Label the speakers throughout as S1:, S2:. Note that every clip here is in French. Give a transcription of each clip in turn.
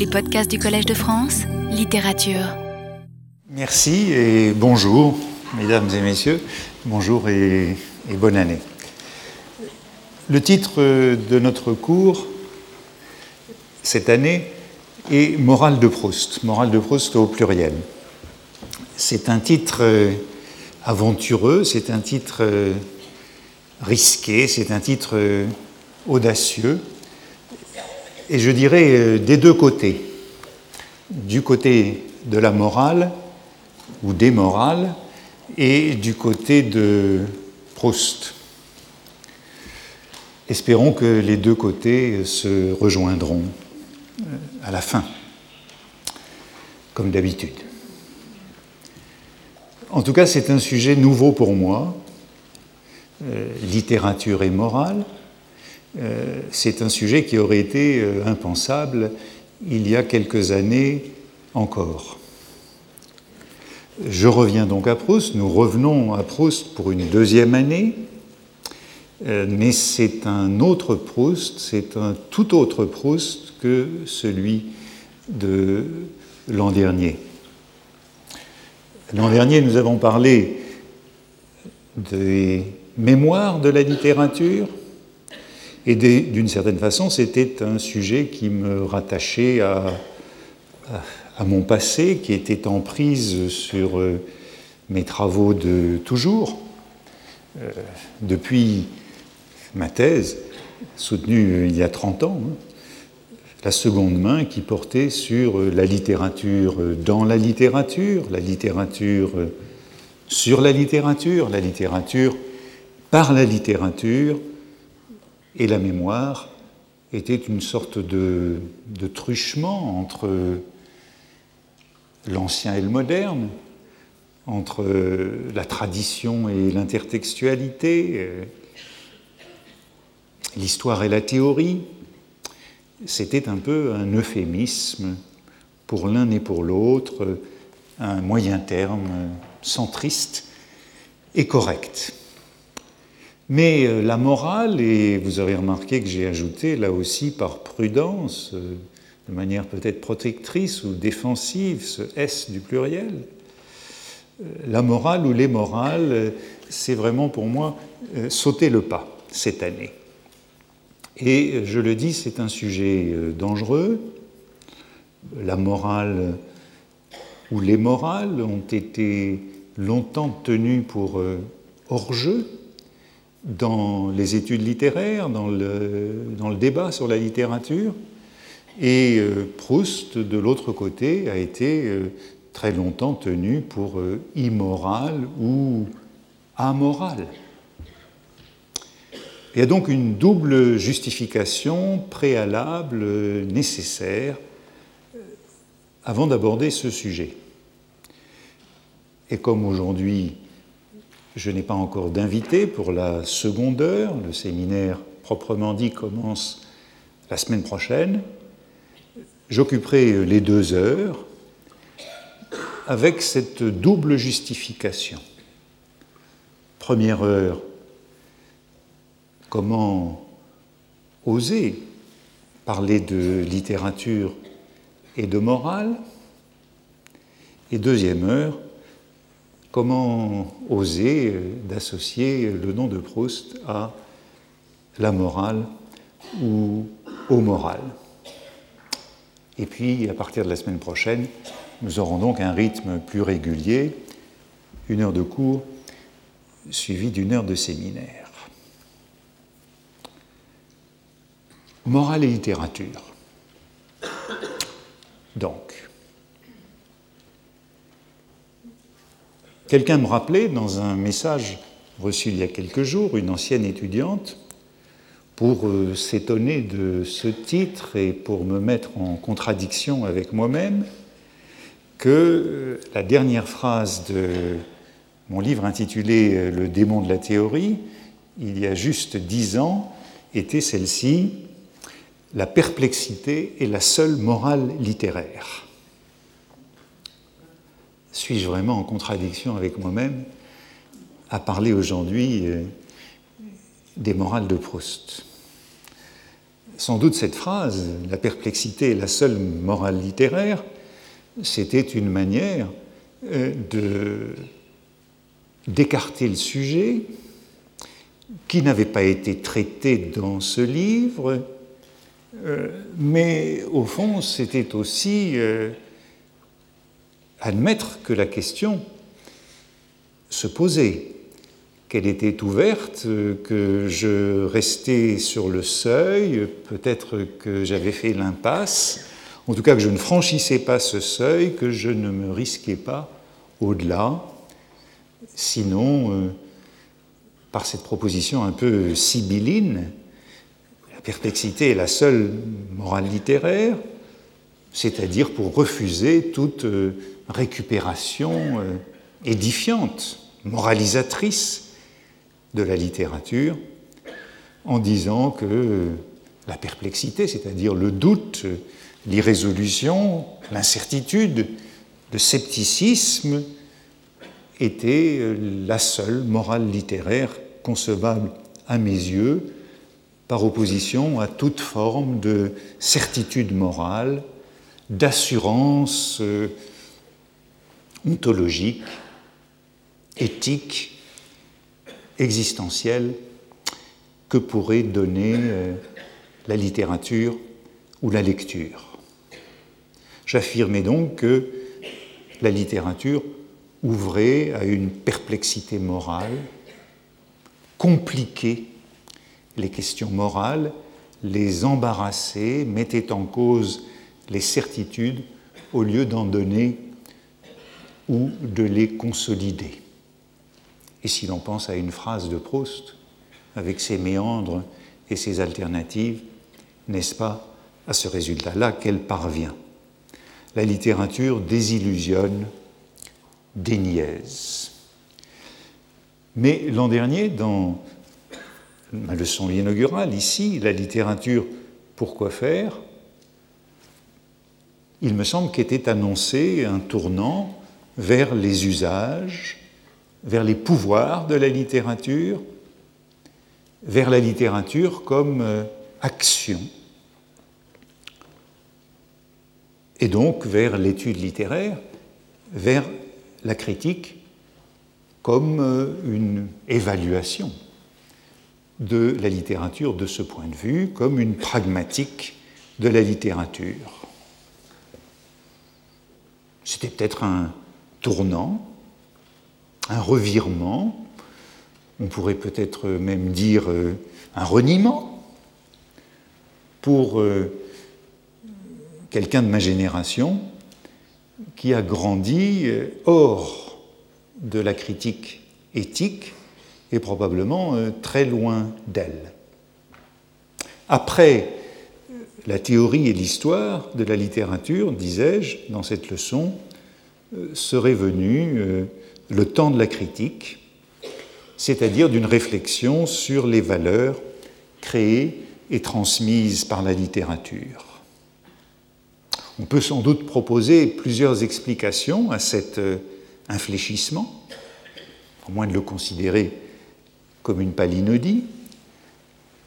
S1: Les podcasts du Collège de France, littérature.
S2: Merci et bonjour, mesdames et messieurs. Bonjour et, et bonne année. Le titre de notre cours cette année est Morale de Proust, Morale de Proust au pluriel. C'est un titre aventureux, c'est un titre risqué, c'est un titre audacieux, et je dirais des deux côtés. Du côté de la morale ou des morales et du côté de Proust. Espérons que les deux côtés se rejoindront à la fin, comme d'habitude. En tout cas, c'est un sujet nouveau pour moi, euh, littérature et morale. Euh, c'est un sujet qui aurait été euh, impensable il y a quelques années encore. Je reviens donc à Proust, nous revenons à Proust pour une deuxième année, mais c'est un autre Proust, c'est un tout autre Proust que celui de l'an dernier. L'an dernier, nous avons parlé des mémoires de la littérature, et d'une certaine façon, c'était un sujet qui me rattachait à, mon passé, qui était en prise sur euh, mes travaux de toujours. Euh, depuis ma thèse, soutenue il y a 30 ans, hein, la seconde main qui portait sur euh, la littérature dans la littérature, la littérature sur la littérature, la littérature par la littérature, et la mémoire était une sorte de, truchement entre l'ancien et le moderne, entre la tradition et l'intertextualité, l'histoire et la théorie, c'était un peu un euphémisme pour l'un et pour l'autre, un moyen terme centriste et correct. Mais euh, la morale, et vous avez remarqué que j'ai ajouté là aussi par prudence, euh, de manière peut-être protectrice ou défensive, ce S du pluriel, euh, la morale ou les morales, c'est vraiment pour moi sauter le pas cette année. Et je le dis, c'est un sujet dangereux. La morale ou les morales ont été longtemps tenues pour hors-jeu dans les études littéraires, dans le, dans le débat sur la littérature. Et euh, Proust, de l'autre côté, a été euh, très longtemps tenu pour euh, immoral ou amoral. Il y a donc une double justification préalable nécessaire avant d'aborder ce sujet. Et comme aujourd'hui je n'ai pas encore d'invité pour la seconde heure. Le séminaire proprement dit commence la semaine prochaine. J'occuperai les deux heures avec cette double justification. Première heure, comment oser parler de littérature et de morale? Et deuxième heure, Comment oser euh, d'associer le nom de Proust à la morale ou au moral? Et puis, à partir de la semaine prochaine, nous aurons donc un rythme plus régulier, une heure de cours suivie d'une heure de séminaire. Morale et littérature. Donc, Quelqu'un me rappelait dans un message reçu il y a quelques jours, une ancienne étudiante, pour euh, s'étonner de ce titre et pour me mettre en contradiction avec moi-même, que euh, la dernière phrase de mon livre intitulé euh, Le démon de la théorie, il y a juste dix ans, était celle-ci La perplexité est la seule morale littéraire. Suis-je vraiment en contradiction avec moi-même à parler aujourd'hui euh, des morales de Proust? Sans doute cette phrase, la perplexité est la seule morale littéraire, c'était une manière euh, d'écarter le sujet qui n'avait pas été traité dans ce livre, euh, mais au fond c'était aussi admettre que la question se posait, qu'elle était ouverte, que je restais sur le seuil, peut-être que j'avais fait l'impasse, en tout cas que je ne franchissais pas ce seuil, que je ne me risquais pas au-delà, sinon, euh, par cette proposition un peu sibylline, la perplexité est la seule morale littéraire, c'est-à-dire pour refuser toute euh, récupération euh, édifiante, moralisatrice de la littérature, en disant que la perplexité, c'est-à-dire le doute, l'irrésolution, l'incertitude, le scepticisme, était la seule morale littéraire concevable à mes yeux, par opposition à toute forme de certitude morale, d'assurance euh, ontologique, éthique, existentielle que pourrait donner euh, la littérature ou la lecture. J'affirmais donc que la littérature ouvrait à une perplexité morale, compliquait les questions morales, les embarrassait, mettait en cause les certitudes au lieu d'en donner ou de les consolider. Et si l'on pense à une phrase de Proust, avec ses méandres et ses alternatives, n'est-ce pas à ce résultat-là qu'elle parvient La littérature désillusionne, déniaise. Mais l'an dernier, dans ma leçon inaugurale, ici, la littérature, pourquoi faire? Il me semble qu'était annoncé un tournant vers les usages, vers les pouvoirs de la littérature, vers la littérature comme euh, action, et donc vers l'étude littéraire, vers la critique comme euh, une évaluation de la littérature de ce point de vue, comme une pragmatique de la littérature. C'était peut-être un tournant, un revirement, on pourrait peut-être même dire euh, un reniement pour euh, quelqu'un de ma génération qui a grandi euh, hors de la critique éthique et probablement très loin d'elle. Après la théorie et l'histoire de la littérature, disais-je dans cette leçon, serait venu euh, le temps de la critique, c'est-à-dire d'une réflexion sur les valeurs créées et transmises par la littérature. On peut sans doute proposer plusieurs explications à cet euh, infléchissement, au moins de le considérer comme une palinodie,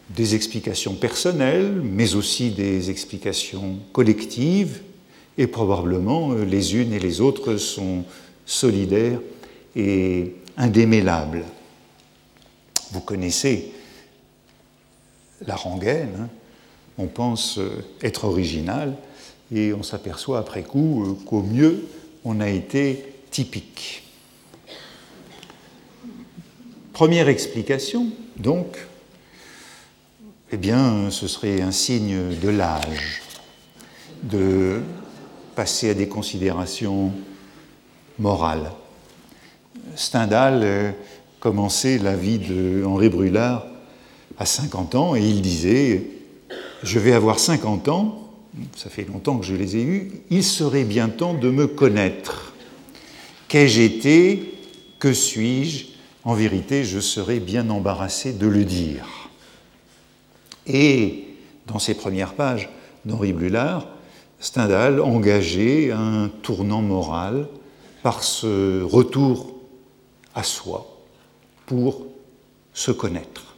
S2: des explications personnelles, mais aussi des explications collectives, et probablement euh, les unes et les autres sont solidaires et indémêlables. Vous connaissez la rengaine, hein. on pense euh, être original, et on s'aperçoit après coup euh, qu'au mieux, on a été typique. Première explication, donc, eh bien, ce serait un signe de l'âge, de passer à des considérations morales. Stendhal euh, commençait la vie de Henri Brulard à 50 ans et il disait Je vais avoir 50 ans, ça fait longtemps que je les ai eus, il serait bien temps de me connaître. Qu'ai-je été Que suis-je? En vérité, je serais bien embarrassé de le dire. Et dans ses premières pages d'Henri Blulard, Stendhal engageait un tournant moral par ce retour à soi pour se connaître.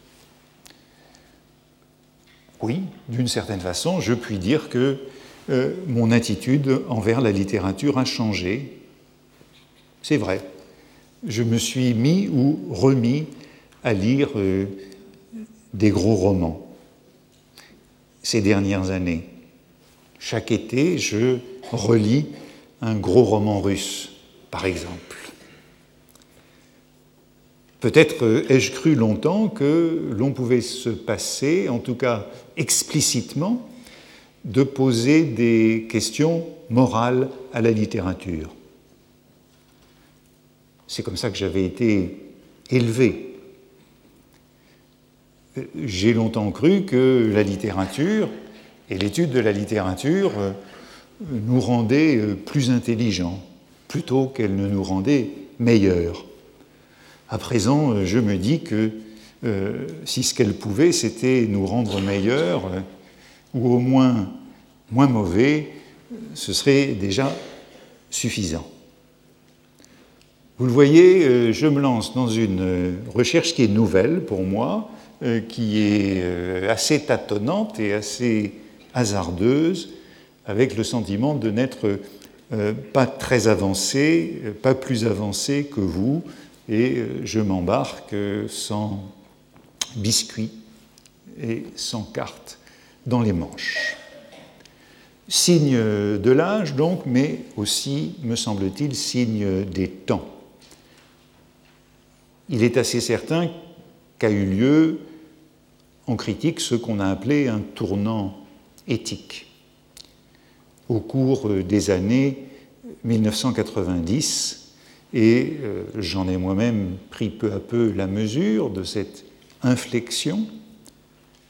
S2: oui, d'une certaine façon, je puis dire que euh, mon attitude envers la littérature a changé. C'est vrai. Je me suis mis ou remis à lire euh, des gros romans ces dernières années. Chaque été, je relis un gros roman russe, par exemple. Peut-être euh, ai-je cru longtemps que l'on pouvait se passer, en tout cas explicitement, de poser des questions morales à la littérature. C'est comme ça que j'avais été élevé. J'ai longtemps cru que la littérature et l'étude de la littérature euh, nous rendait euh, plus intelligents plutôt qu'elle ne nous rendait meilleurs. À présent, euh, je me dis que si ce qu'elle pouvait, c'était nous rendre meilleurs, ou au moins moins mauvais, ce serait déjà suffisant. Vous le voyez, je me lance dans une recherche qui est nouvelle pour moi, qui est assez tâtonnante et assez hasardeuse, avec le sentiment de n'être pas très avancé, pas plus avancé que vous, et euh, je m'embarque sans biscuit et sans carte dans les manches. Signe de l'âge donc, mais aussi, me semble-t-il, signe des temps. Il est assez certain qu'a eu lieu en critique ce qu'on a appelé un tournant éthique. Au cours des années 1990, et euh, j'en ai moi-même pris peu à peu la mesure de cette inflexion.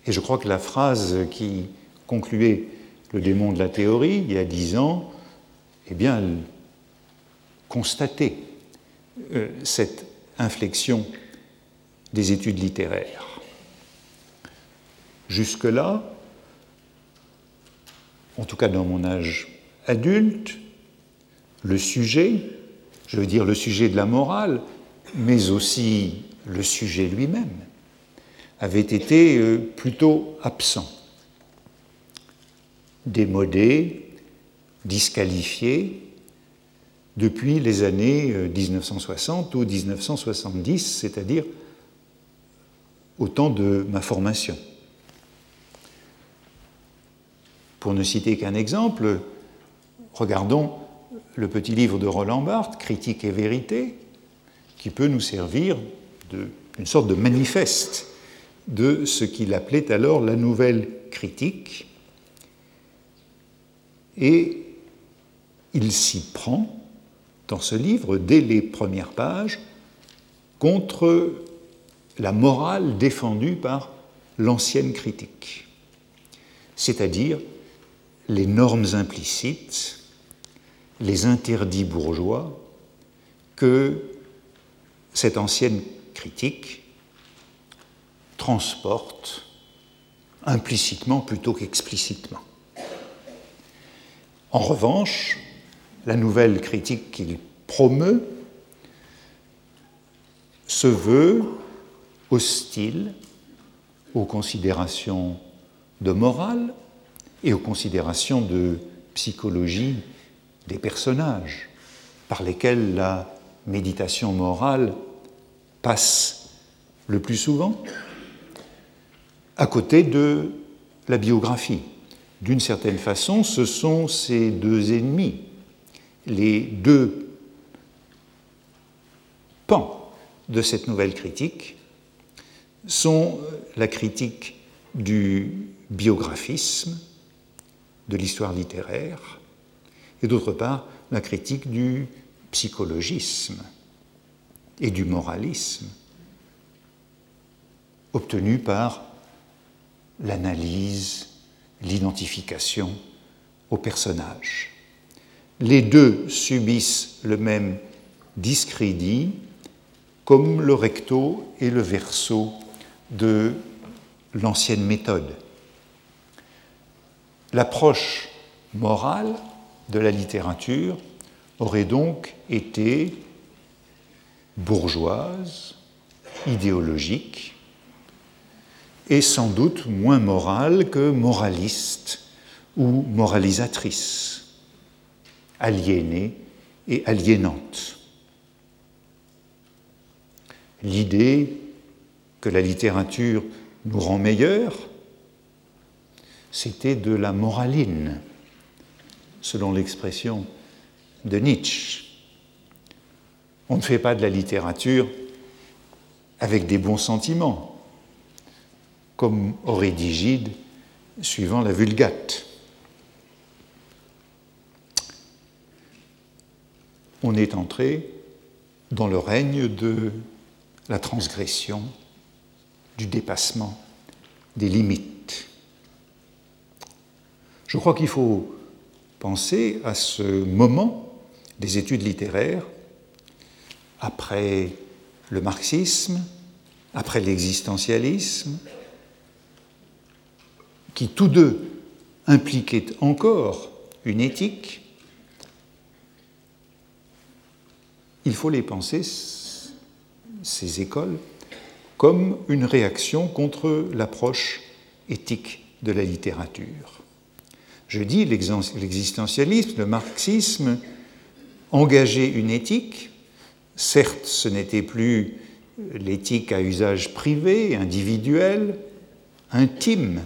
S2: Et je crois que la phrase qui concluait le démon de la théorie il y a dix ans, eh bien, elle constatait euh, cette inflexion des études littéraires. Jusque-là, en tout cas dans mon âge adulte, le sujet je veux dire le sujet de la morale, mais aussi le sujet lui-même, avait été euh, plutôt absent, démodé, disqualifié depuis les années 1960 euh, ou 1970, c'est-à-dire au temps de ma formation. Pour ne citer qu'un exemple, regardons le petit livre de Roland Barthes, Critique et vérité, qui peut nous servir d'une sorte de manifeste de ce qu'il appelait alors la nouvelle critique. Et il s'y prend, dans ce livre, dès les premières pages, contre la morale défendue par l'ancienne critique, c'est-à-dire les normes implicites les interdits bourgeois que cette ancienne critique transporte implicitement plutôt qu'explicitement. En revanche, la nouvelle critique qu'il promeut se veut hostile aux considérations de morale et aux considérations de psychologie des personnages par lesquels la méditation morale passe le plus souvent, à côté de la biographie. D'une certaine façon, ce sont ces deux ennemis, les deux pans de cette nouvelle critique sont la critique du biographisme, de l'histoire littéraire, et d'autre part la critique du psychologisme et du moralisme, obtenue par l'analyse, l'identification au personnage. Les deux subissent le même discrédit comme le recto et le verso de l'ancienne méthode. L'approche morale de la littérature aurait donc été bourgeoise, idéologique, est sans doute moins morale que moraliste ou moralisatrice, aliénée et aliénante. L'idée que la littérature nous rend meilleurs, c'était de la moraline, selon l'expression de Nietzsche. On ne fait pas de la littérature avec des bons sentiments, comme Digide suivant la Vulgate. On est entré dans le règne de la transgression, du dépassement, des limites. Je crois qu'il faut penser à ce moment des études littéraires, après le marxisme, après l'existentialisme, qui tous deux impliquaient encore une éthique, il faut les penser, ces écoles, comme une réaction contre l'approche éthique de la littérature. Je dis l'existentialisme, le marxisme, engager une éthique, certes ce n'était plus l'éthique à usage privé, individuel, intime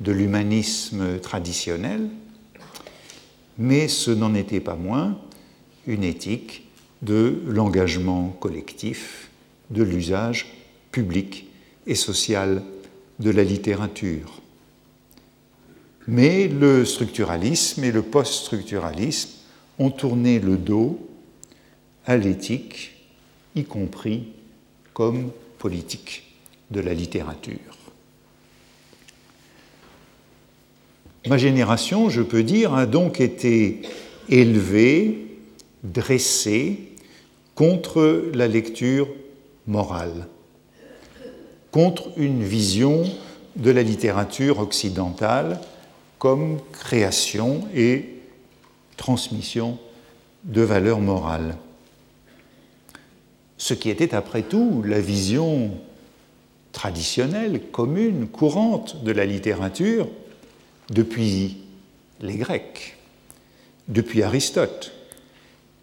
S2: de l'humanisme traditionnel, mais ce n'en était pas moins une éthique de l'engagement collectif, de l'usage public et social de la littérature. Mais le structuralisme et le post-structuralisme ont tourné le dos à l'éthique, y compris comme politique de la littérature. Ma génération, je peux dire, a donc été élevée, dressée contre la lecture morale, contre une vision de la littérature occidentale comme création et transmission de valeurs morales. Ce qui était après tout la vision traditionnelle, commune, courante de la littérature depuis les Grecs, depuis Aristote,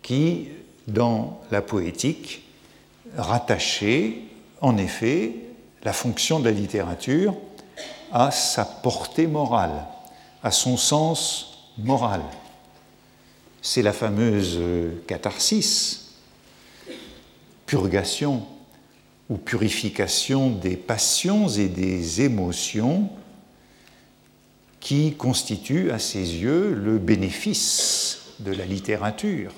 S2: qui, dans la poétique, rattachait en effet la fonction de la littérature à sa portée morale, à son sens moral. C'est la fameuse catharsis purgation ou purification des passions et des émotions qui constitue à ses yeux le bénéfice de la littérature,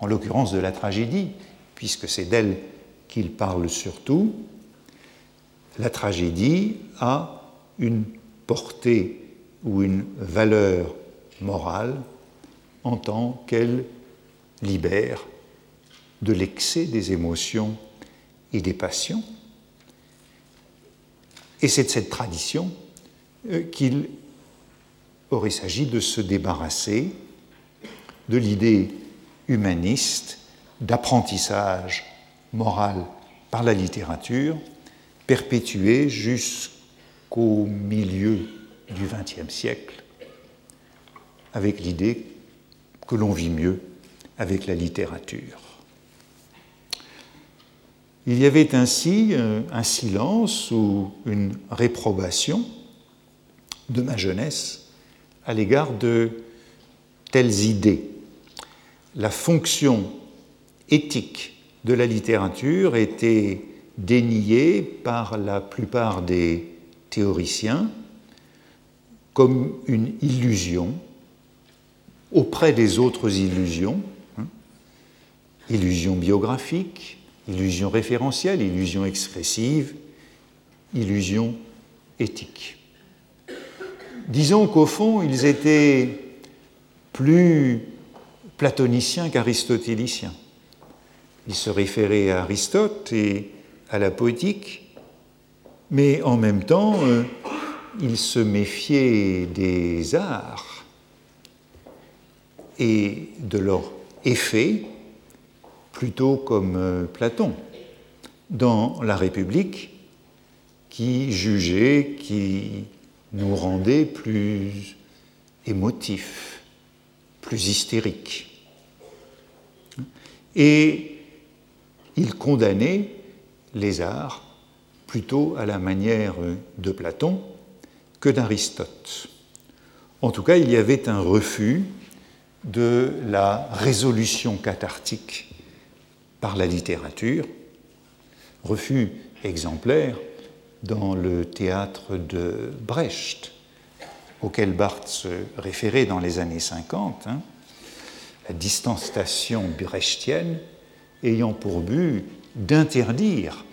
S2: en l'occurrence de la tragédie, puisque c'est d'elle qu'il parle surtout. La tragédie a une portée ou une valeur morale en tant qu'elle libère de l'excès des émotions et des passions. Et c'est de cette tradition euh, qu'il aurait s'agi de se débarrasser de l'idée humaniste d'apprentissage moral par la littérature, perpétuée jusqu'au milieu du XXe siècle, avec l'idée que l'on vit mieux avec la littérature. Il y avait ainsi euh, un silence ou une réprobation de ma jeunesse à l'égard de telles idées. La fonction éthique de la littérature était déniée par la plupart des théoriciens comme une illusion auprès des autres illusions, hein, illusion biographique, illusion référentielle, illusion expressive, illusion éthique. Disons qu'au fond, ils étaient plus platoniciens qu'aristotéliciens. Ils se référaient à Aristote et à la poétique, mais en même temps, euh, ils se méfiaient des arts et de leur effet plutôt comme euh, Platon. Dans la République, qui jugeait, qui nous rendait plus émotifs, plus hystériques. Et il condamnait les arts plutôt à la manière de Platon que d'Aristote. En tout cas, il y avait un refus de la résolution cathartique par la littérature, refus exemplaire dans le théâtre de Brecht, auquel Barthes se référait dans les années 50, hein, la distanciation brechtienne ayant pour but d'interdire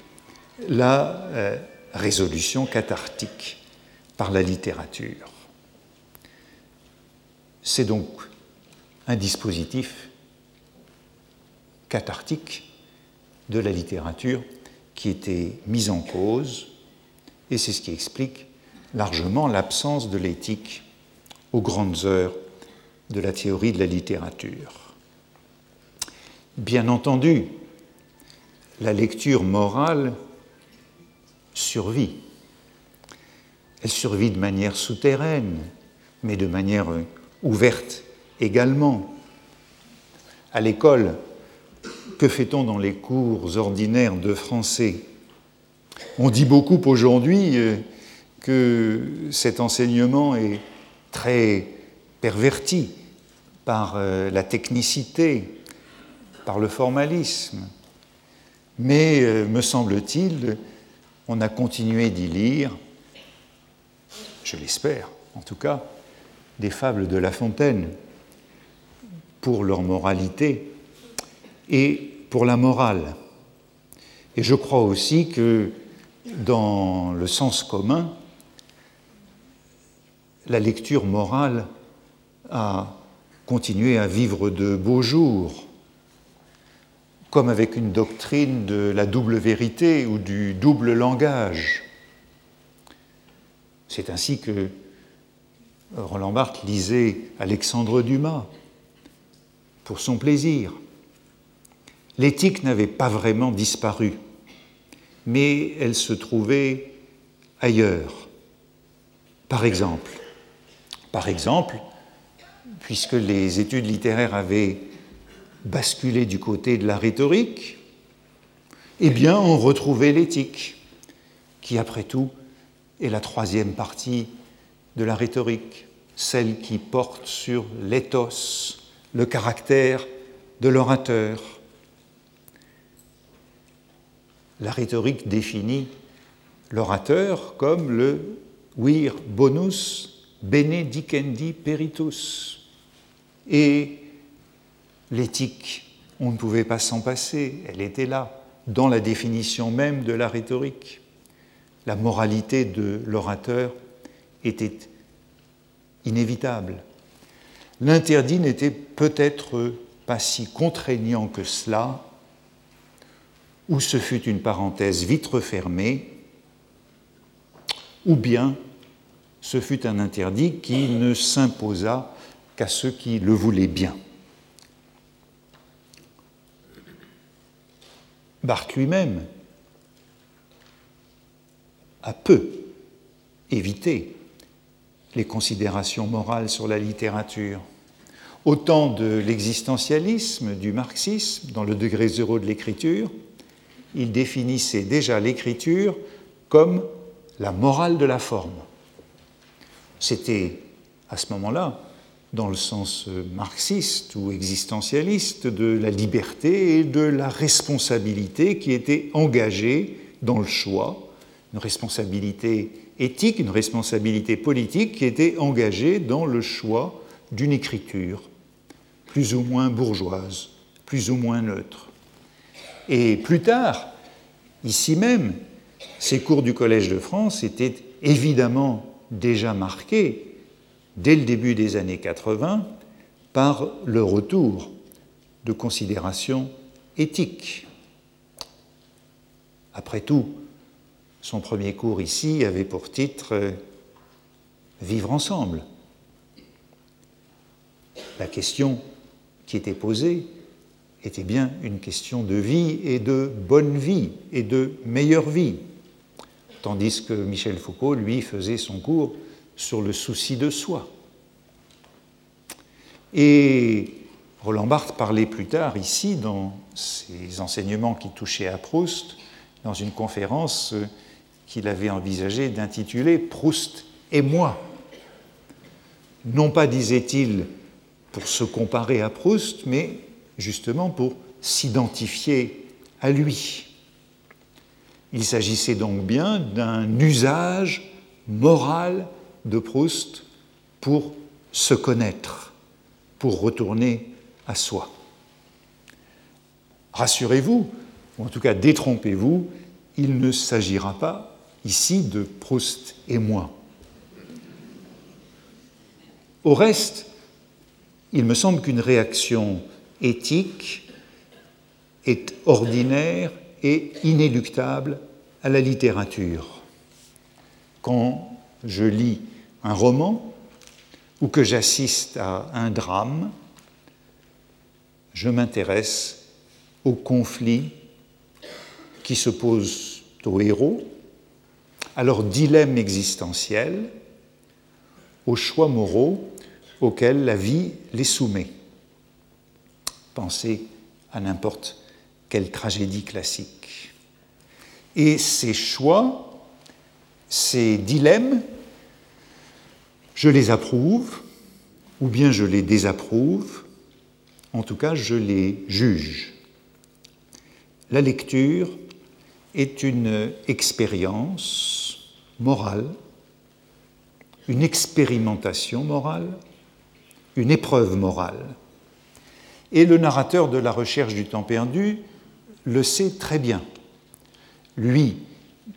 S2: la euh, résolution cathartique par la littérature. C'est donc un dispositif cathartique de la littérature qui était mis en cause, et c'est ce qui explique largement l'absence de l'éthique aux grandes heures de la théorie de la littérature. Bien entendu, la lecture morale survit. Elle survit de manière souterraine, mais de manière ouverte également. À l'école, que fait-on dans les cours ordinaires de français? On dit beaucoup aujourd'hui euh, que cet enseignement est très perverti par euh, la technicité, par le formalisme. Mais, euh, me semble-t-il, on a continué d'y lire, je l'espère en tout cas, des fables de La Fontaine pour leur moralité et pour la morale. Et je crois aussi que dans le sens commun, la lecture morale a continué à vivre de beaux jours, comme avec une doctrine de la double vérité ou du double langage. C'est ainsi que Roland Barthes lisait Alexandre Dumas pour son plaisir. L'éthique n'avait pas vraiment disparu, mais elle se trouvait ailleurs. Par exemple, par exemple, puisque les études littéraires avaient basculé du côté de la rhétorique, eh bien, on retrouvait l'éthique, qui, après tout, est la troisième partie de la rhétorique, celle qui porte sur l'éthos, le caractère de l'orateur. La rhétorique définit l'orateur comme le vir bonus benedicendi peritus. Et l'éthique, on ne pouvait pas s'en passer, elle était là, dans la définition même de la rhétorique. La moralité de l'orateur était inévitable. L'interdit n'était peut-être pas si contraignant que cela, ou ce fut une parenthèse vite refermée, ou bien ce fut un interdit qui ne s'imposa qu'à ceux qui le voulaient bien. Barthes lui-même a peu évité les considérations morales sur la littérature. Autant de l'existentialisme, du marxisme, dans le degré zéro de l'écriture, il définissait déjà l'écriture comme la morale de la forme. C'était à ce moment-là, dans le sens marxiste ou existentialiste, de la liberté et de la responsabilité qui était engagée dans le choix, une responsabilité éthique, une responsabilité politique qui était engagée dans le choix d'une écriture plus ou moins bourgeoise, plus ou moins neutre. Et plus tard, ici même, ces cours du Collège de France étaient évidemment déjà marqués dès le début des années 80 par le retour de considérations éthiques. Après tout, son premier cours ici avait pour titre euh, Vivre ensemble. La question qui était posée était bien une question de vie et de bonne vie et de meilleure vie. tandis que Michel Foucault, lui, faisait son cours sur le souci de soi. Et Roland Barthes parlait plus tard ici, dans ses enseignements qui touchaient à Proust, dans une conférence qu'il avait envisagé d'intituler Proust et moi. Non pas, disait-il, pour se comparer à Proust, mais justement pour s'identifier à lui. Il s'agissait donc bien d'un usage moral de Proust pour se connaître, pour retourner à soi. Rassurez-vous, ou en tout cas détrompez-vous, il ne s'agira pas ici de Proust et moi. Au reste, il me semble qu'une réaction éthique est ordinaire et inéluctable à la littérature. Quand je lis un roman ou que j'assiste à un drame, je m'intéresse au conflit qui se pose aux héros, à leur dilemme existentiel, aux choix moraux auxquels la vie les soumet. Pensez à n'importe quelle tragédie classique. Et ces choix, ces dilemmes, je les approuve ou bien je les désapprouve, en tout cas je les juge. La lecture est une expérience morale, une expérimentation morale, une épreuve morale. Et le narrateur de la recherche du temps perdu le sait très bien. Lui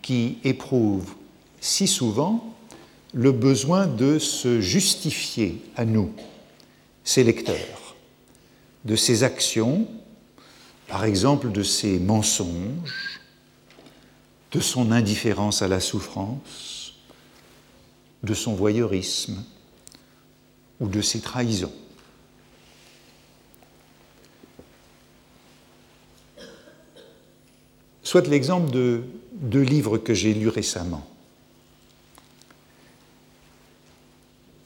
S2: qui éprouve si souvent le besoin de se justifier à nous, ses lecteurs, de ses actions, par exemple de ses mensonges, de son indifférence à la souffrance, de son voyeurisme ou de ses trahisons. soit l'exemple de deux livres que j'ai lus récemment.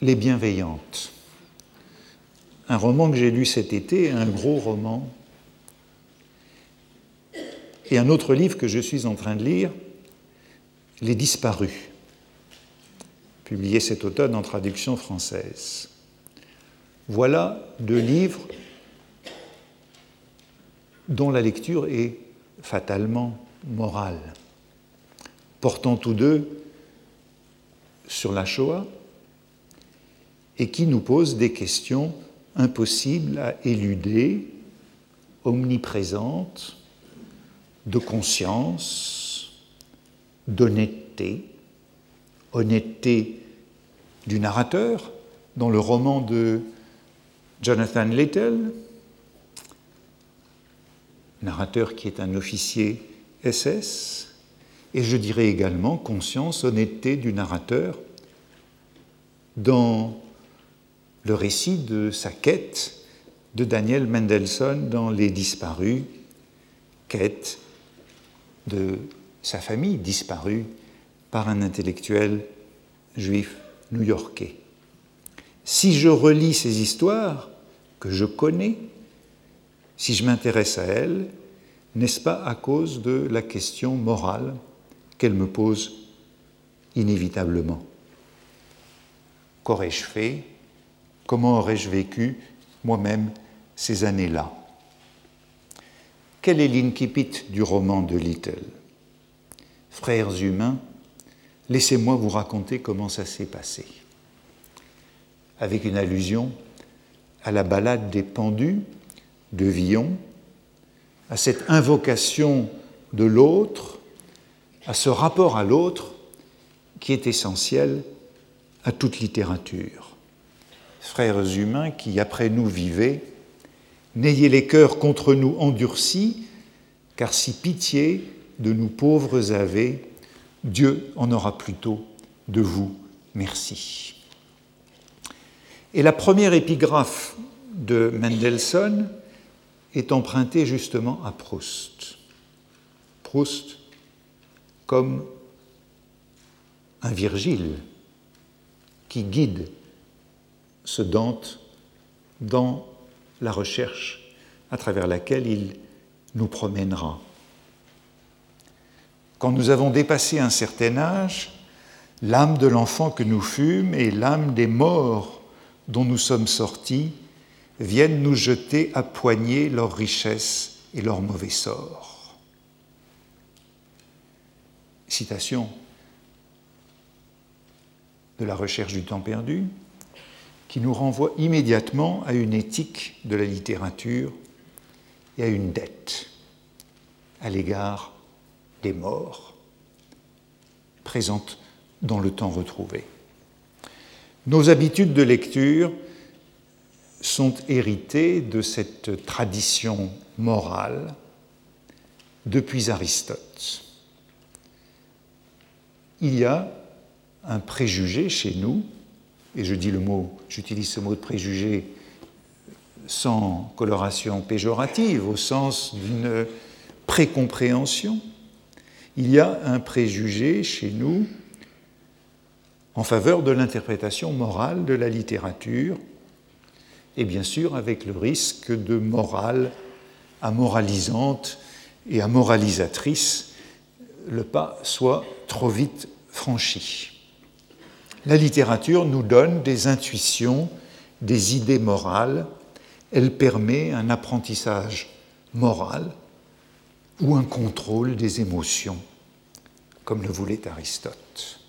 S2: Les Bienveillantes, un roman que j'ai lu cet été, un gros roman, et un autre livre que je suis en train de lire, Les Disparus, publié cet automne en traduction française. Voilà deux livres dont la lecture est fatalement morale, portant tous deux sur la Shoah et qui nous pose des questions impossibles à éluder, omniprésentes, de conscience, d'honnêteté, honnêteté du narrateur, dans le roman de Jonathan Little, narrateur qui est un officier SS, et je dirais également conscience, honnêteté du narrateur dans le récit de sa quête de Daniel Mendelssohn dans Les Disparus, quête de sa famille disparue par un intellectuel juif new-yorkais. Si je relis ces histoires que je connais, si je m'intéresse à elle, n'est-ce pas à cause de la question morale qu'elle me pose inévitablement? Qu'aurais-je fait? Comment aurais-je vécu moi-même ces années-là? Quel est l'incipit du roman de Little? Frères humains, laissez-moi vous raconter comment ça s'est passé. Avec une allusion à la balade des pendus de Villon, à cette invocation de l'autre, à ce rapport à l'autre qui est essentiel à toute littérature. Frères humains qui après nous vivez, n'ayez les cœurs contre nous endurcis, car si pitié de nous pauvres avez, Dieu en aura plutôt de vous merci. Et la première épigraphe de Mendelssohn est emprunté justement à Proust. Proust comme un Virgile qui guide ce Dante dans la recherche à travers laquelle il nous promènera. Quand nous avons dépassé un certain âge, l'âme de l'enfant que nous fûmes et l'âme des morts dont nous sommes sortis viennent nous jeter à poignées leurs richesses et leurs mauvais sorts. Citation de la recherche du temps perdu, qui nous renvoie immédiatement à une éthique de la littérature et à une dette à l'égard des morts, présente dans le temps retrouvé. Nos habitudes de lecture sont héritées de cette tradition morale depuis Aristote. Il y a un préjugé chez nous, et je dis le mot, j'utilise ce mot de préjugé sans coloration péjorative, au sens d'une précompréhension, il y a un préjugé chez nous en faveur de l'interprétation morale de la littérature, et bien sûr avec le risque de morale amoralisante et amoralisatrice, le pas soit trop vite franchi. La littérature nous donne des intuitions, des idées morales, elle permet un apprentissage moral ou un contrôle des émotions, comme le voulait Aristote.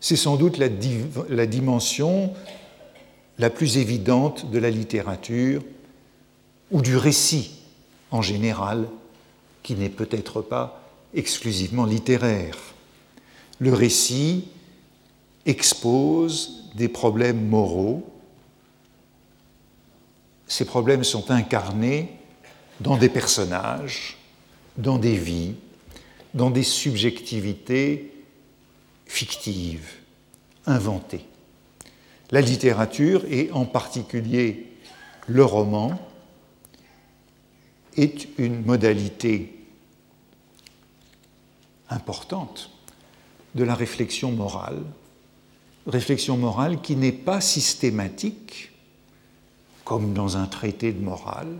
S2: C'est sans doute la, dimension la plus évidente de la littérature ou du récit en général, qui n'est peut-être pas exclusivement littéraire. Le récit expose des problèmes moraux. Ces problèmes sont incarnés dans des personnages, dans des vies, dans des subjectivités fictives, inventées. La littérature, et en particulier le roman, est une modalité importante de la réflexion morale réflexion morale qui n'est pas systématique, comme dans un traité de morale,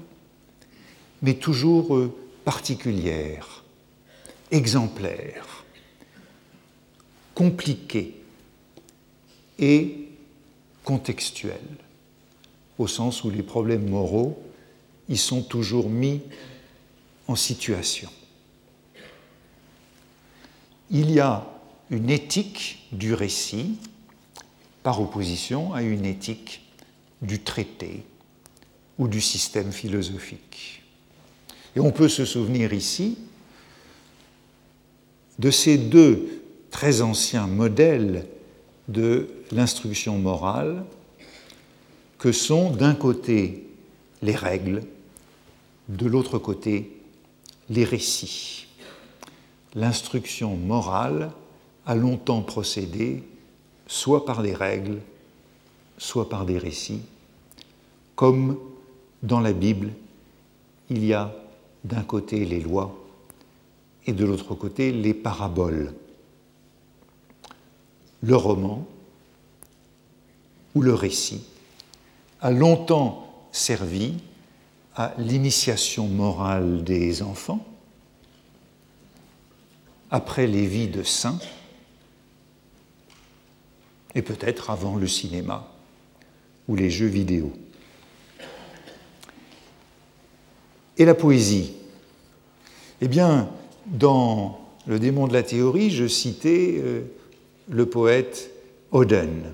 S2: mais toujours euh, particulière, exemplaire, compliquée et contextuelle, au sens où les problèmes moraux y sont toujours mis en situation. Il y a une éthique du récit par opposition à une éthique du traité ou du système philosophique. Et on peut se souvenir ici de ces deux très anciens modèles de l'instruction morale que sont d'un côté les règles, de l'autre côté les récits. L'instruction morale a longtemps procédé soit par des règles, soit par des récits, comme dans la Bible, il y a d'un côté les lois et de l'autre côté les paraboles. Le roman ou le récit a longtemps servi à l'initiation morale des enfants, après les vies de saints, et peut-être avant le cinéma ou les jeux vidéo. Et la poésie Eh bien, dans Le démon de la théorie, je citais euh, le poète Oden.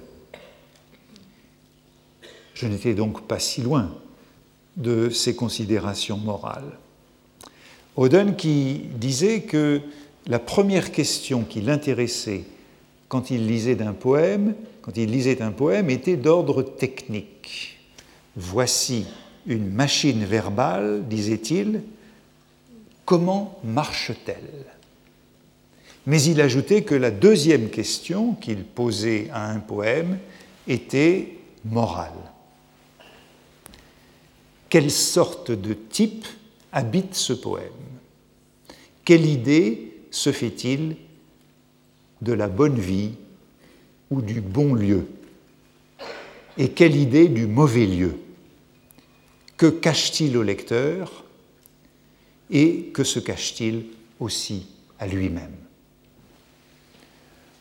S2: Je n'étais donc pas si loin de ses considérations morales. Oden qui disait que la première question qui l'intéressait quand il lisait un poème, était d'ordre technique. Voici une machine verbale, disait-il, comment marche-t-elle? Mais il ajoutait que la deuxième question qu'il posait à un poème était morale. Quelle sorte de type habite ce poème? Quelle idée se fait-il de la bonne vie ou du bon lieu. Et quelle idée du mauvais lieu. Que cache-t-il au lecteur Et que se cache-t-il aussi à lui-même?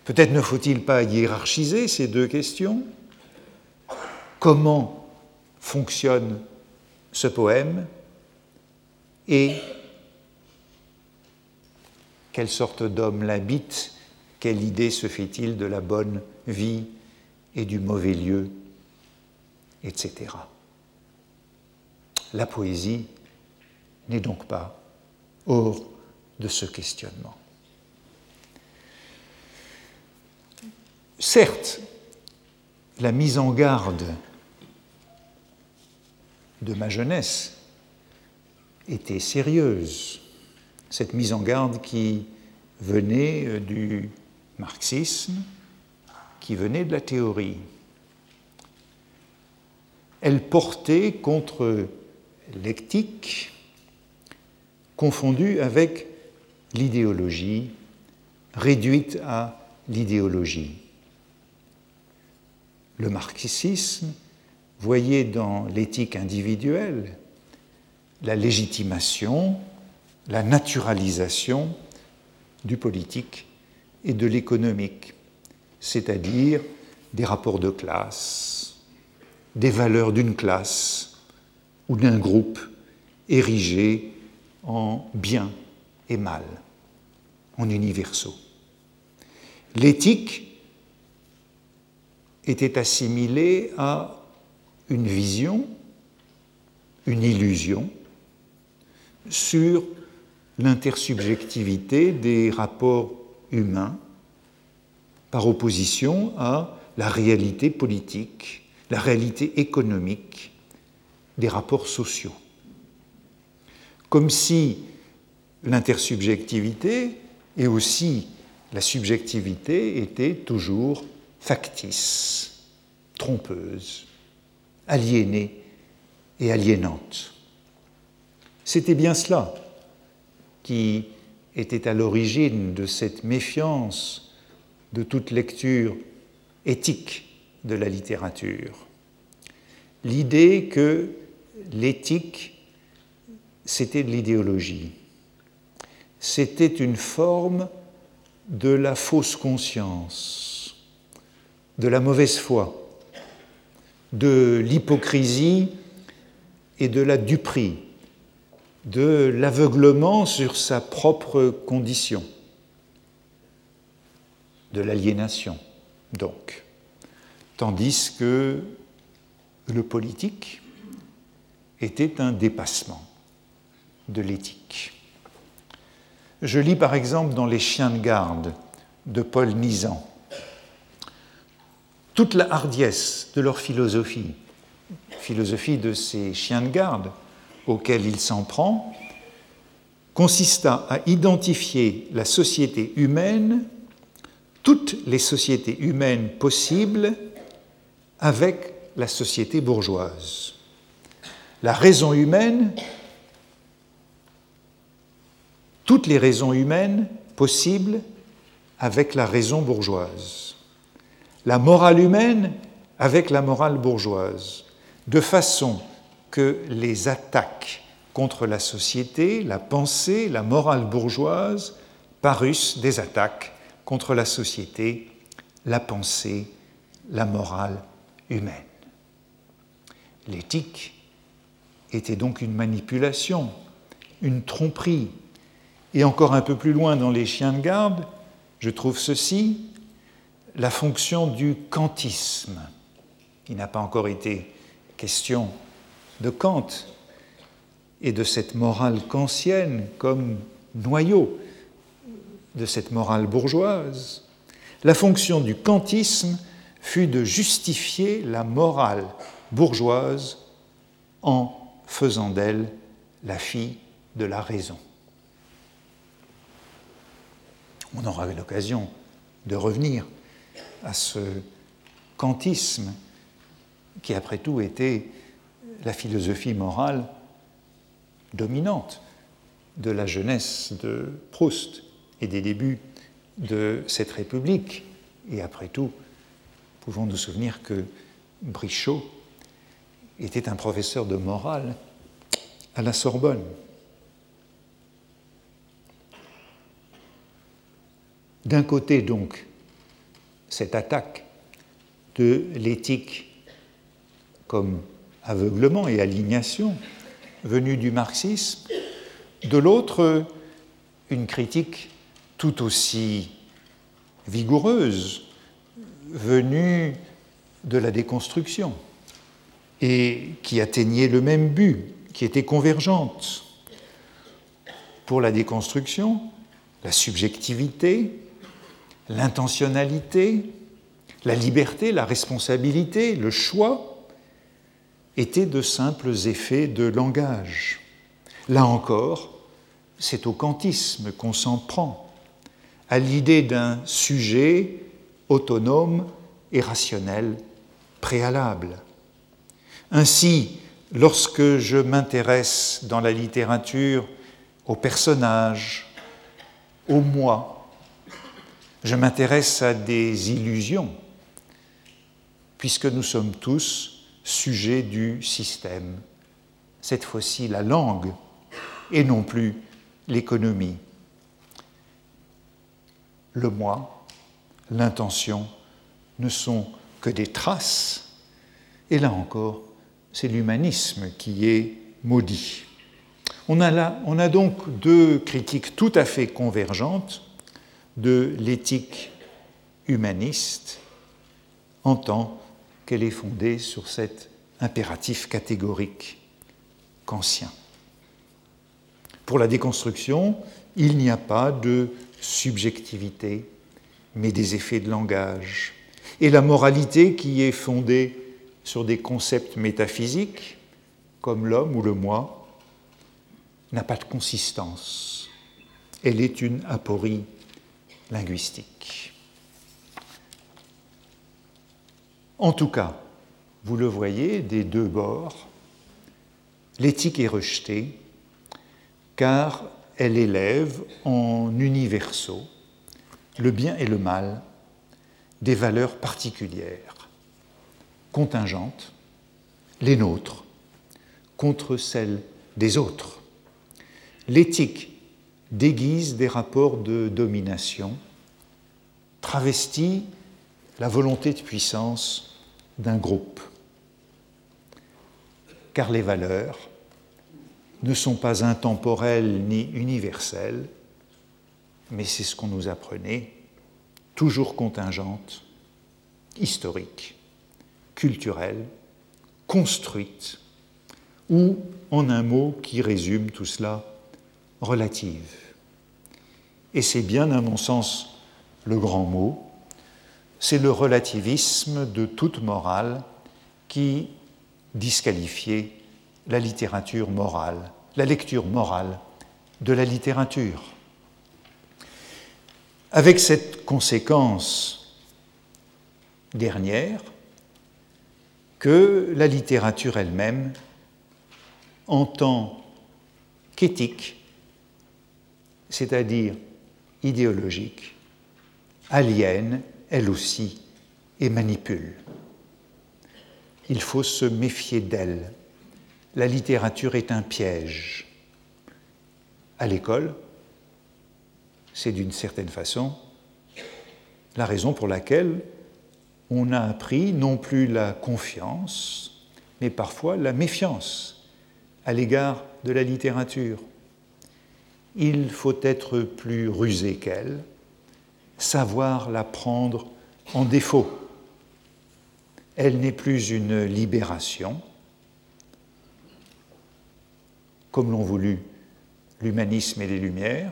S2: Peut-être ne faut-il pas hiérarchiser ces deux questions? Comment fonctionne ce poème et quelle sorte d'homme l'habite Quelle idée se fait-il de la bonne vie et du mauvais lieu Etc. La poésie n'est donc pas hors de ce questionnement. Certes, la mise en garde de ma jeunesse était sérieuse cette mise en garde qui venait euh, du marxisme, qui venait de la théorie. Elle portait contre l'éthique confondue avec l'idéologie, réduite à l'idéologie. Le marxisme voyait dans l'éthique individuelle la légitimation la naturalisation du politique et de l'économique, c'est-à-dire des rapports de classe, des valeurs d'une classe ou d'un groupe érigés en bien et mal, en universaux. L'éthique était assimilée à une vision, une illusion sur l'intersubjectivité des rapports humains par opposition à la réalité politique, la réalité économique des rapports sociaux. Comme si l'intersubjectivité et aussi la subjectivité étaient toujours factices, trompeuses, aliénées et aliénantes. C'était bien cela qui était à l'origine de cette méfiance de toute lecture éthique de la littérature. L'idée que l'éthique, c'était de l'idéologie. C'était une forme de la fausse conscience, de la mauvaise foi, de l'hypocrisie et de la duperie de l'aveuglement sur sa propre condition, de l'aliénation, donc. Tandis que le politique était un dépassement de l'éthique. Je lis par exemple dans Les chiens de garde de Paul Nizan toute la hardiesse de leur philosophie, philosophie de ces chiens de garde, auquel il s'en prend consista à identifier la société humaine, toutes les sociétés humaines possibles, avec la société bourgeoise. La raison humaine, toutes les raisons humaines possibles avec la raison bourgeoise. La morale humaine avec la morale bourgeoise, de façon que les attaques contre la société, la pensée, la morale bourgeoise parussent des attaques contre la société, la pensée, la morale humaine. L'éthique était donc une manipulation, une tromperie. Et encore un peu plus loin dans les chiens de garde, je trouve ceci, la fonction du kantisme, qui n'a pas encore été question de Kant et de cette morale kantienne comme noyau de cette morale bourgeoise, la fonction du kantisme fut de justifier la morale bourgeoise en faisant d'elle la fille de la raison. On aura l'occasion de revenir à ce kantisme qui, après tout, était la philosophie morale dominante de la jeunesse de Proust et des débuts de cette République, et après tout pouvons nous souvenir que Brichot était un professeur de morale à la Sorbonne? D'un côté, donc, cette attaque de l'éthique comme aveuglement et alignation venue du marxisme, de l'autre, une critique tout aussi vigoureuse venue de la déconstruction et qui atteignait le même but, qui était convergente. Pour la déconstruction, la subjectivité, l'intentionnalité, la liberté, la responsabilité, le choix étaient de simples effets de langage. Là encore, c'est au kantisme qu'on s'en prend, à l'idée d'un sujet autonome et rationnel préalable. Ainsi, lorsque je m'intéresse dans la littérature aux personnages, au moi, je m'intéresse à des illusions, puisque nous sommes tous sujets du système, cette fois-ci la langue, et non plus l'économie. Le moi, l'intention ne sont que des traces, et là encore, c'est l'humanisme qui est maudit. On a, donc deux critiques tout à fait convergentes de l'éthique humaniste en tant qu'elle est fondée sur cet impératif catégorique kantien. Pour la déconstruction, il n'y a pas de subjectivité, mais des effets de langage. Et la moralité qui est fondée sur des concepts métaphysiques, comme l'homme ou le moi, n'a pas de consistance. Elle est une aporie linguistique. En tout cas, vous le voyez des deux bords, l'éthique est rejetée car elle élève en universaux le bien et le mal des valeurs particulières, contingentes, les nôtres, contre celles des autres. L'éthique déguise des rapports de domination, travestit la volonté de puissance d'un groupe. Car les valeurs ne sont pas intemporelles ni universelles, mais c'est ce qu'on nous apprenait, toujours contingentes, historiques, culturelles, construites, ou, en un mot qui résume tout cela, relative. Et c'est bien, à mon sens, le grand mot, c'est le relativisme de toute morale qui disqualifiait la littérature morale, la lecture morale de la littérature. Avec cette conséquence dernière que la littérature elle-même, en tant qu'éthique, c'est-à-dire idéologique, aliène, elle aussi, et manipule. Il faut se méfier d'elle. La littérature est un piège. À l'école, c'est d'une certaine façon la raison pour laquelle on a appris non plus la confiance, mais parfois la méfiance à l'égard de la littérature. Il faut être plus rusé qu'elle, savoir la prendre en défaut. Elle n'est plus une libération, comme l'ont voulu l'humanisme et les Lumières,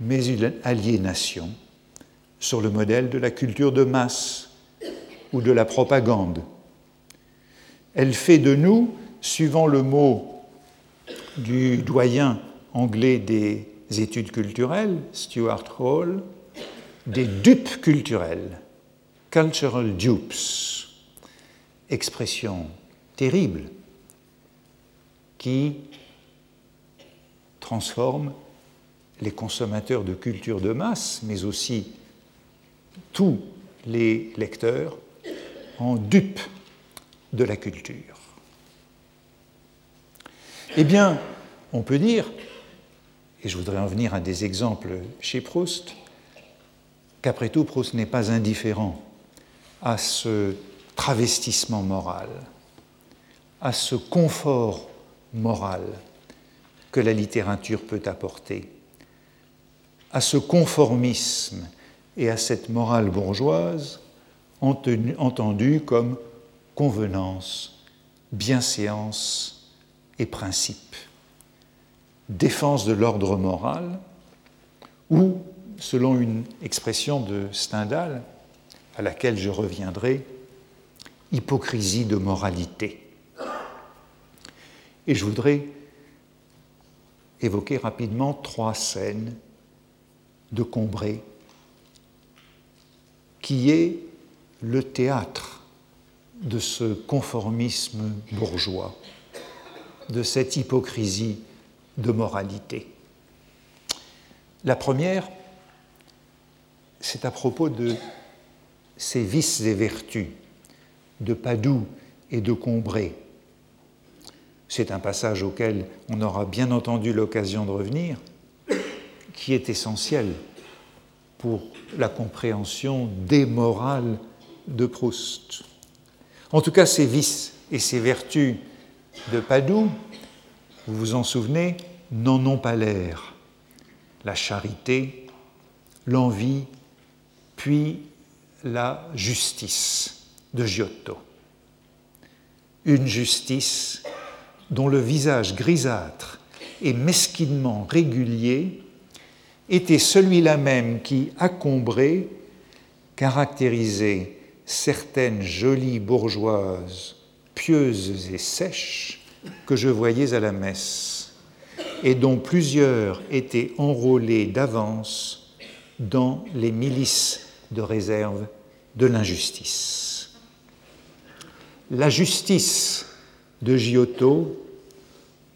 S2: mais une aliénation sur le modèle de la culture de masse ou de la propagande. Elle fait de nous, suivant le mot du doyen anglais des études culturelles, Stuart Hall, des dupes culturels, cultural dupes, expression terrible qui transforme les consommateurs de culture de masse, mais aussi tous les lecteurs en dupes de la culture. Eh bien, on peut dire, et je voudrais en venir à des exemples chez Proust, qu'après tout, Proust n'est pas indifférent à ce travestissement moral, à ce confort moral que la littérature peut apporter, à ce conformisme et à cette morale bourgeoise entendue comme convenance, bienséance et principe, défense de l'ordre moral, ou, selon une expression de Stendhal, à laquelle je reviendrai, hypocrisie de moralité. Et je voudrais évoquer rapidement trois scènes de Combray, qui est le théâtre de ce conformisme bourgeois, de cette hypocrisie de moralité. La première, c'est à propos de ces vices et vertus de Padoue et de Combray. C'est un passage auquel on aura bien entendu l'occasion de revenir, qui est essentiel pour la compréhension des morales de Proust. En tout cas, ces vices et ces vertus de Padoue, vous vous en souvenez, n'en ont pas l'air. La charité, l'envie, puis la justice de Giotto. Une justice dont le visage grisâtre et mesquinement régulier était celui-là même qui, à Combray, caractérisait certaines jolies bourgeoises pieuses et sèches que je voyais à la messe, et dont plusieurs étaient enrôlés d'avance dans les milices de réserve de l'injustice. La justice de Giotto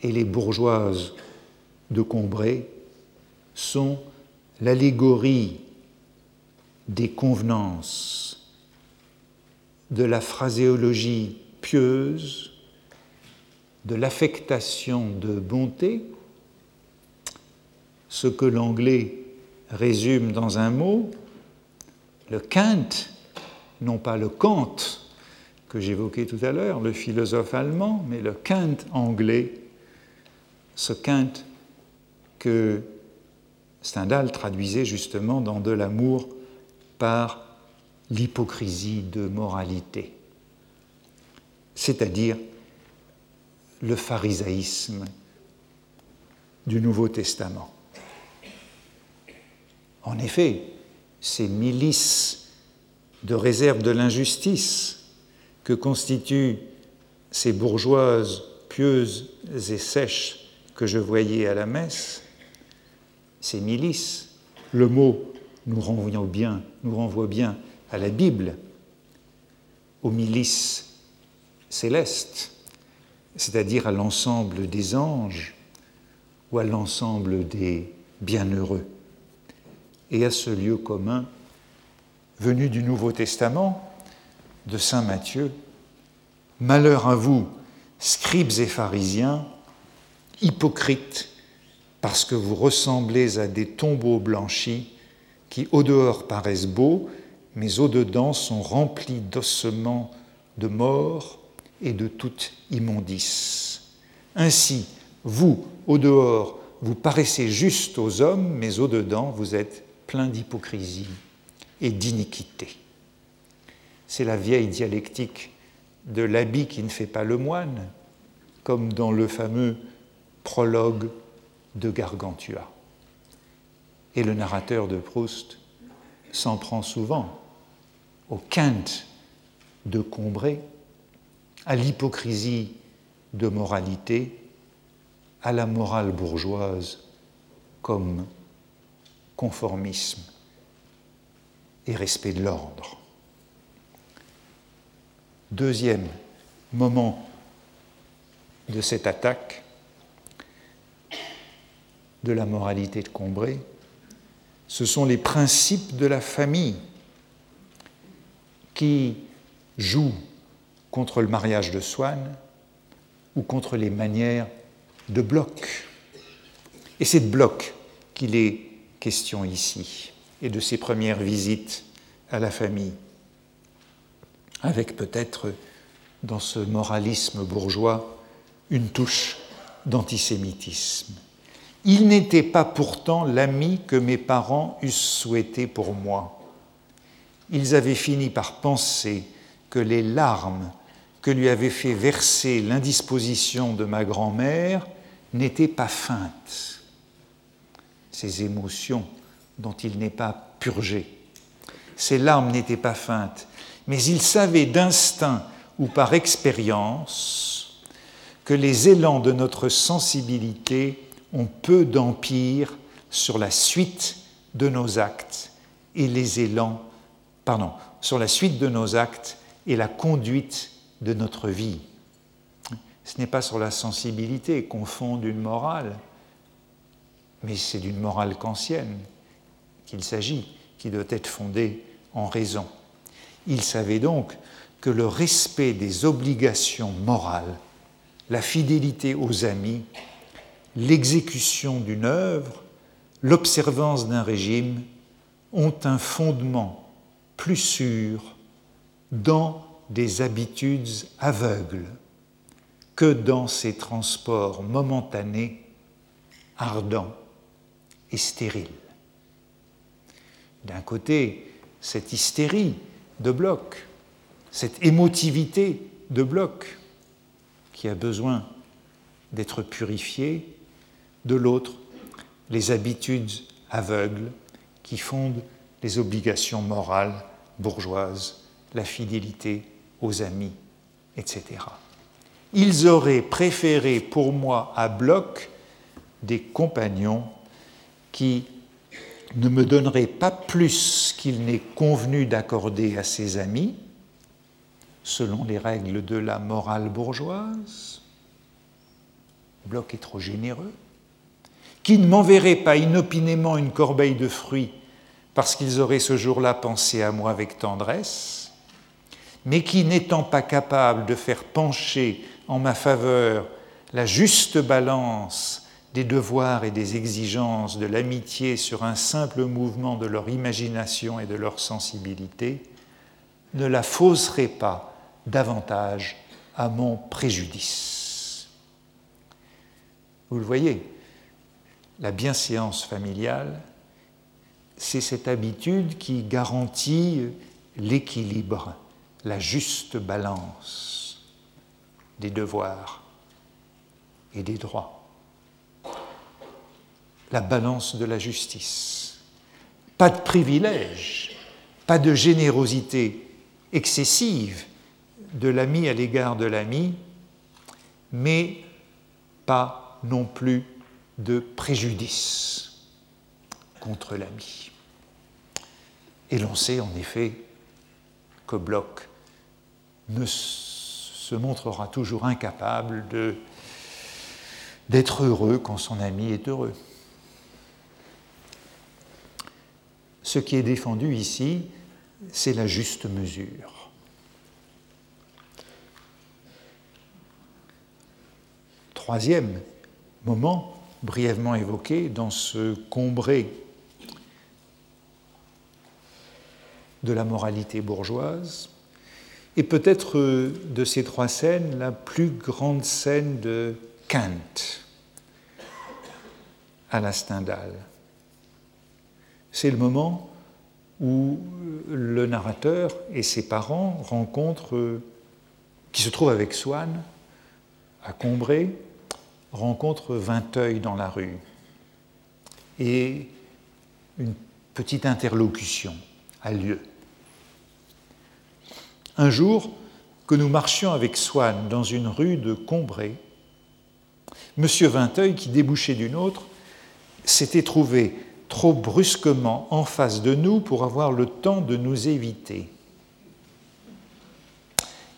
S2: et les bourgeoises de Combray sont l'allégorie des convenances, de la phraséologie pieuse, de l'affectation de bonté, ce que l'anglais résume dans un mot, le Kant, non pas le Kant que j'évoquais tout à l'heure, le philosophe allemand, mais le Kant anglais, ce Kant que Stendhal traduisait justement dans De l'amour par l'hypocrisie de moralité, c'est-à-dire le pharisaïsme du Nouveau Testament. En effet, ces milices de réserve de l'injustice que constituent ces bourgeoises pieuses et sèches que je voyais à la messe, ces milices, le mot nous renvoie bien, nous renvoie bien à la Bible, aux milices célestes, c'est-à-dire à, l'ensemble des anges ou à l'ensemble des bienheureux, et à ce lieu commun venu du Nouveau Testament de Saint Matthieu. Malheur à vous, scribes et pharisiens, hypocrites, parce que vous ressemblez à des tombeaux blanchis qui au dehors paraissent beaux, mais au dedans sont remplis d'ossements de mort et de toute immondice. Ainsi, vous, au dehors, vous paraissez juste aux hommes, mais au dedans, vous êtes plein d'hypocrisie et d'iniquité. C'est la vieille dialectique de l'habit qui ne fait pas le moine, comme dans le fameux prologue de Gargantua. Et le narrateur de Proust s'en prend souvent au quinte de Combray, à l'hypocrisie de moralité, à la morale bourgeoise comme conformisme et respect de l'ordre. Deuxième moment de cette attaque de la moralité de Combray, ce sont les principes de la famille qui joue contre le mariage de Swann ou contre les manières de Bloch. Et c'est de Bloch qu'il est question ici, et de ses premières visites à la famille, avec peut-être dans ce moralisme bourgeois une touche d'antisémitisme. Il n'était pas pourtant l'ami que mes parents eussent souhaité pour moi. Ils avaient fini par penser que les larmes que lui avait fait verser l'indisposition de ma grand-mère n'étaient pas feintes. Ces émotions dont il n'est pas purgé. Ces larmes n'étaient pas feintes, mais il savait d'instinct ou par expérience que les élans de notre sensibilité ont peu d'empire sur la suite de nos actes et les élans, pardon, sur la suite de nos actes et la conduite de notre vie. Ce n'est pas sur la sensibilité qu'on fonde une morale, mais c'est d'une morale kantienne qu'il s'agit, qui doit être fondée en raison. Il savait donc que le respect des obligations morales, la fidélité aux amis, l'exécution d'une œuvre, l'observance d'un régime ont un fondement plus sûr dans des habitudes aveugles que dans ces transports momentanés, ardents et stériles. D'un côté, cette hystérie de bloc, cette émotivité de bloc qui a besoin d'être purifiée, de l'autre, les habitudes aveugles qui fondent les obligations morales bourgeoises, la fidélité aux amis, etc. Ils auraient préféré pour moi à bloc des compagnons qui ne me donneraient pas plus qu'il n'est convenu d'accorder à ses amis, selon les règles de la morale bourgeoise. Bloc est trop généreux. Qui ne m'enverrait pas inopinément une corbeille de fruits parce qu'ils auraient ce jour-là pensé à moi avec tendresse mais qui, n'étant pas capable de faire pencher en ma faveur la juste balance des devoirs et des exigences de l'amitié sur un simple mouvement de leur imagination et de leur sensibilité, ne la fausserait pas davantage à mon préjudice. Vous le voyez, la bienséance familiale, c'est cette habitude qui garantit l'équilibre la juste balance des devoirs et des droits, la balance de la justice. Pas de privilège, pas de générosité excessive de l'ami à l'égard de l'ami, mais pas non plus de préjudice contre l'ami. Et l'on sait en effet que Bloch ne se montrera toujours incapable d'être heureux quand son ami est heureux. Ce qui est défendu ici, c'est la juste mesure. Troisième moment, brièvement évoqué dans ce combré de la moralité bourgeoise, et peut-être euh, de ces trois scènes, la plus grande scène de Kant à la Stendhal. C'est le moment où le narrateur et ses parents rencontrent, euh, qui se trouvent avec Swann à Combray, rencontrent Vinteuil dans la rue. Et une petite interlocution a lieu. Un jour, que nous marchions avec Swann dans une rue de Combray, M. Vinteuil, qui débouchait d'une autre, s'était trouvé trop brusquement en face de nous pour avoir le temps de nous éviter.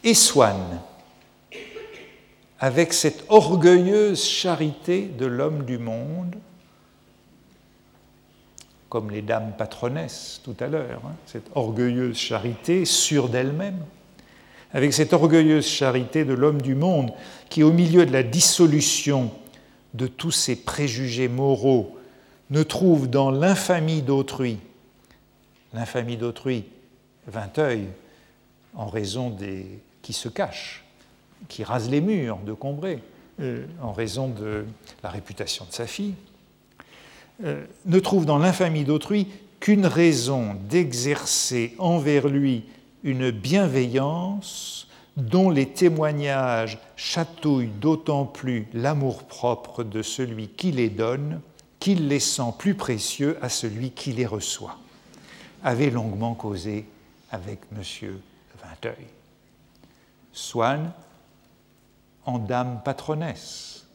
S2: Et Swann, avec cette orgueilleuse charité de l'homme du monde, comme les dames patronesses tout à l'heure, hein, cette orgueilleuse charité sûre d'elle-même, avec cette orgueilleuse charité de l'homme du monde qui, au milieu de la dissolution de tous ses préjugés moraux, ne trouve dans l'infamie d'autrui, l'infamie d'autrui, Vinteuil, en raison des qui se cachent, qui rasent les murs de Combray, euh, en raison de la réputation de sa fille, euh, ne trouve dans l'infamie d'autrui qu'une raison d'exercer envers lui une bienveillance dont les témoignages chatouillent d'autant plus l'amour-propre de celui qui les donne qu'il les sent plus précieux à celui qui les reçoit, avait longuement causé avec M. Vinteuil. Swann, en dame patronesse,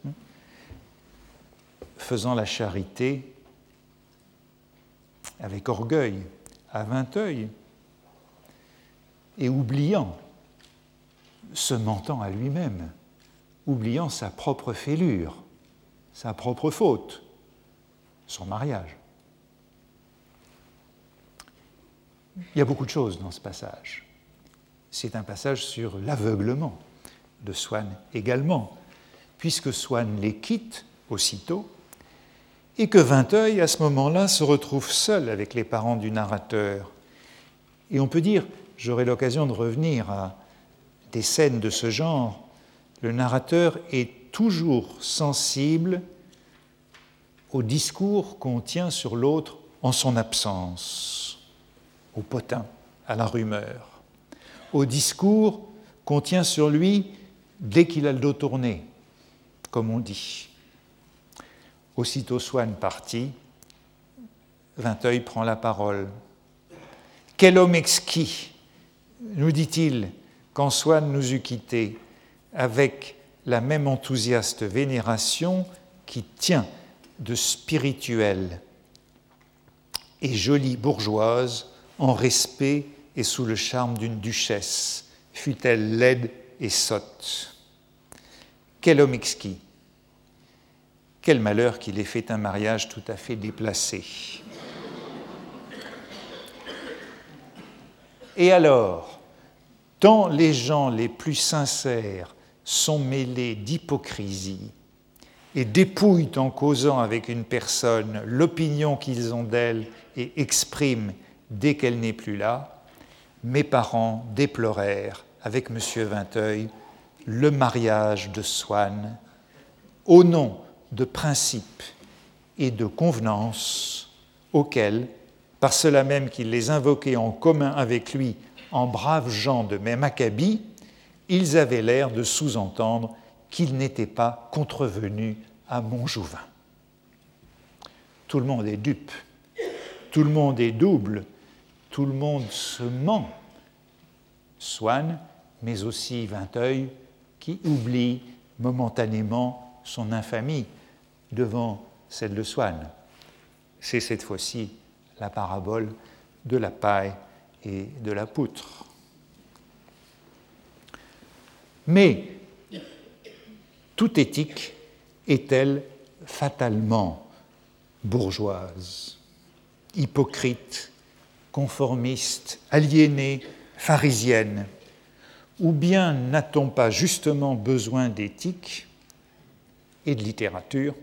S2: faisant la charité avec orgueil à Vinteuil, et oubliant, se mentant à lui-même, oubliant sa propre fêlure, sa propre faute, son mariage. Il y a beaucoup de choses dans ce passage. C'est un passage sur l'aveuglement de Swann également, puisque Swann les quitte aussitôt, et que Vinteuil, à ce moment-là, se retrouve seul avec les parents du narrateur. Et on peut dire j'aurai l'occasion de revenir à des scènes de ce genre, le narrateur est toujours sensible au discours qu'on tient sur l'autre en son absence, au potin, à la rumeur, au discours qu'on tient sur lui dès qu'il a le dos tourné, comme on dit. Aussitôt Swann parti, Vinteuil prend la parole. Quel homme exquis nous dit-il, quand Swann nous eut quittés avec la même enthousiaste vénération qui tient de spirituelle et jolie bourgeoise en respect et sous le charme d'une duchesse, fût-elle laide et sotte. Quel homme exquis Quel malheur qu'il ait fait un mariage tout à fait déplacé. Et alors, tant les gens les plus sincères sont mêlés d'hypocrisie et dépouillent en causant avec une personne l'opinion qu'ils ont d'elle et expriment dès qu'elle n'est plus là, mes parents déplorèrent avec M. Vinteuil le mariage de Swann au nom de principes et de convenances auxquels par cela même qu'il les invoquait en commun avec lui en braves gens de même acabit, ils avaient l'air de sous-entendre qu'ils n'étaient pas contrevenus à Montjouvin. Tout le monde est dupe, tout le monde est double, tout le monde se ment. Swann, mais aussi Vinteuil, qui oublie momentanément son infamie devant celle de Swann. C'est cette fois-ci la parabole de la paille et de la poutre. Mais toute éthique est-elle fatalement bourgeoise, hypocrite, conformiste, aliénée, pharisienne? Ou bien n'a-t-on pas justement besoin d'éthique et de littérature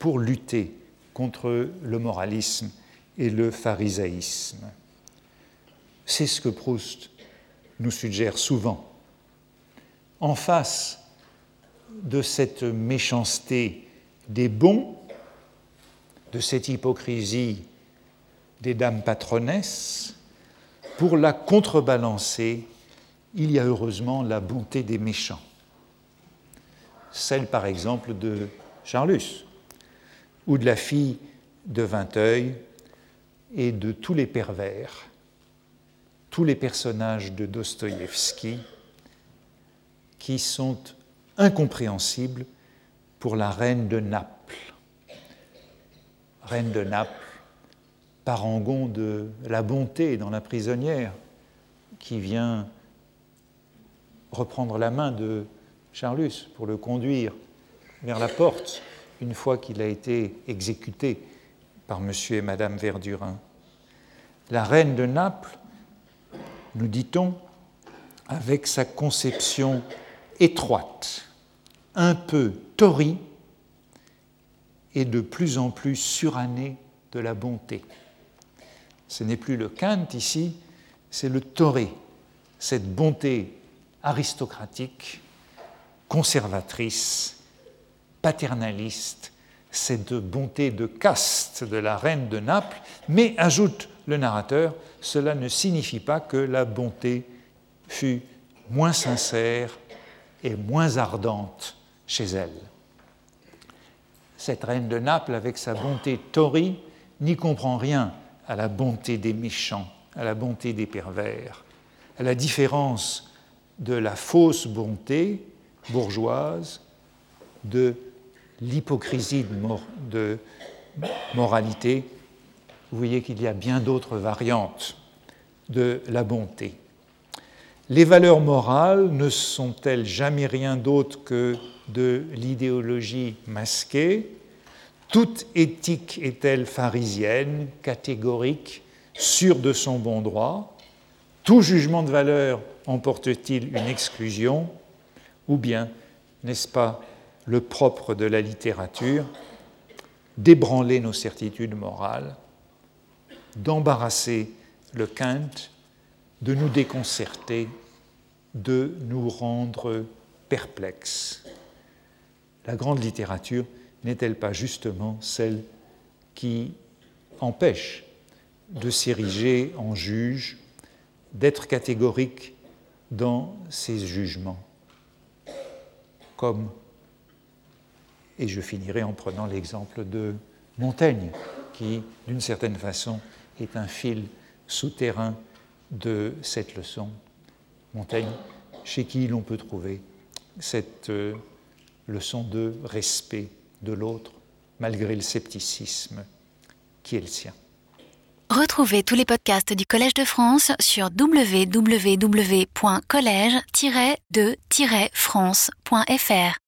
S2: pour lutter contre le moralisme et le pharisaïsme. C'est ce que Proust nous suggère souvent. En face de cette méchanceté des bons, de cette hypocrisie des dames patronesses, pour la contrebalancer, il y a heureusement la bonté des méchants. Celle par exemple de Charlus, ou de la fille de Vinteuil, et de tous les pervers, tous les personnages de Dostoïevski qui sont incompréhensibles pour la reine de Naples. Reine de Naples, parangon de la bonté dans la prisonnière, qui vient reprendre la main de Charlus pour le conduire vers la porte une fois qu'il a été exécuté par monsieur et madame Verdurin. La reine de Naples, nous dit-on, avec sa conception étroite, un peu torie et de plus en plus surannée de la bonté. Ce n'est plus le Kant ici, c'est le Toré, cette bonté aristocratique, conservatrice, paternaliste, cette bonté de caste de la reine de Naples, mais ajoute le narrateur, cela ne signifie pas que la bonté fut moins sincère et moins ardente chez elle. Cette reine de Naples, avec sa bonté tori, n'y comprend rien à la bonté des méchants, à la bonté des pervers, à la différence de la fausse bonté bourgeoise, de l'hypocrisie de, moralité. Vous voyez qu'il y a bien d'autres variantes de la bonté. Les valeurs morales ne sont-elles jamais rien d'autre que de l'idéologie masquée? Toute éthique est-elle pharisienne, catégorique, sûre de son bon droit? Tout jugement de valeur emporte-t-il une exclusion? Ou bien, n'est-ce pas le propre de la littérature d'ébranler nos certitudes morales, d'embarrasser le quinte, de nous déconcerter, de nous rendre perplexes. La grande littérature n'est-elle pas justement celle qui empêche de s'ériger en juge, d'être catégorique dans ses jugements Comme, et je finirai en prenant l'exemple de Montaigne, qui d'une certaine façon est un fil souterrain de cette leçon. Montaigne, chez qui l'on peut trouver cette euh, leçon de respect de l'autre, malgré le scepticisme qui est le sien.
S1: Retrouvez tous les podcasts du Collège de France sur www.collège-de-france.fr.